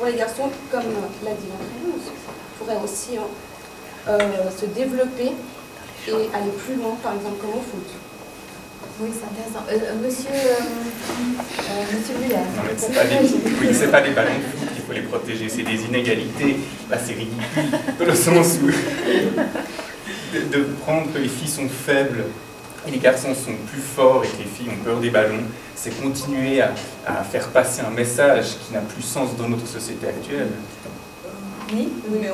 pour les garçons, comme l'a dit l'entraîneuse, pourrait aussi hein, euh, se développer et aller plus loin, par exemple comme au foot. Oui, c'est intéressant. Euh, euh, monsieur, monsieur Muller. Non, mais c'est pas, des, oui, pas des ballons de foot qu'il faut les protéger, c'est des inégalités. Là, c'est ridicule, dans le sens où de, prendre que les filles sont faibles les garçons sont plus forts et que les filles ont peur des ballons, c'est continuer à, faire passer un message qui n'a plus sens dans notre société actuelle. Oui, oui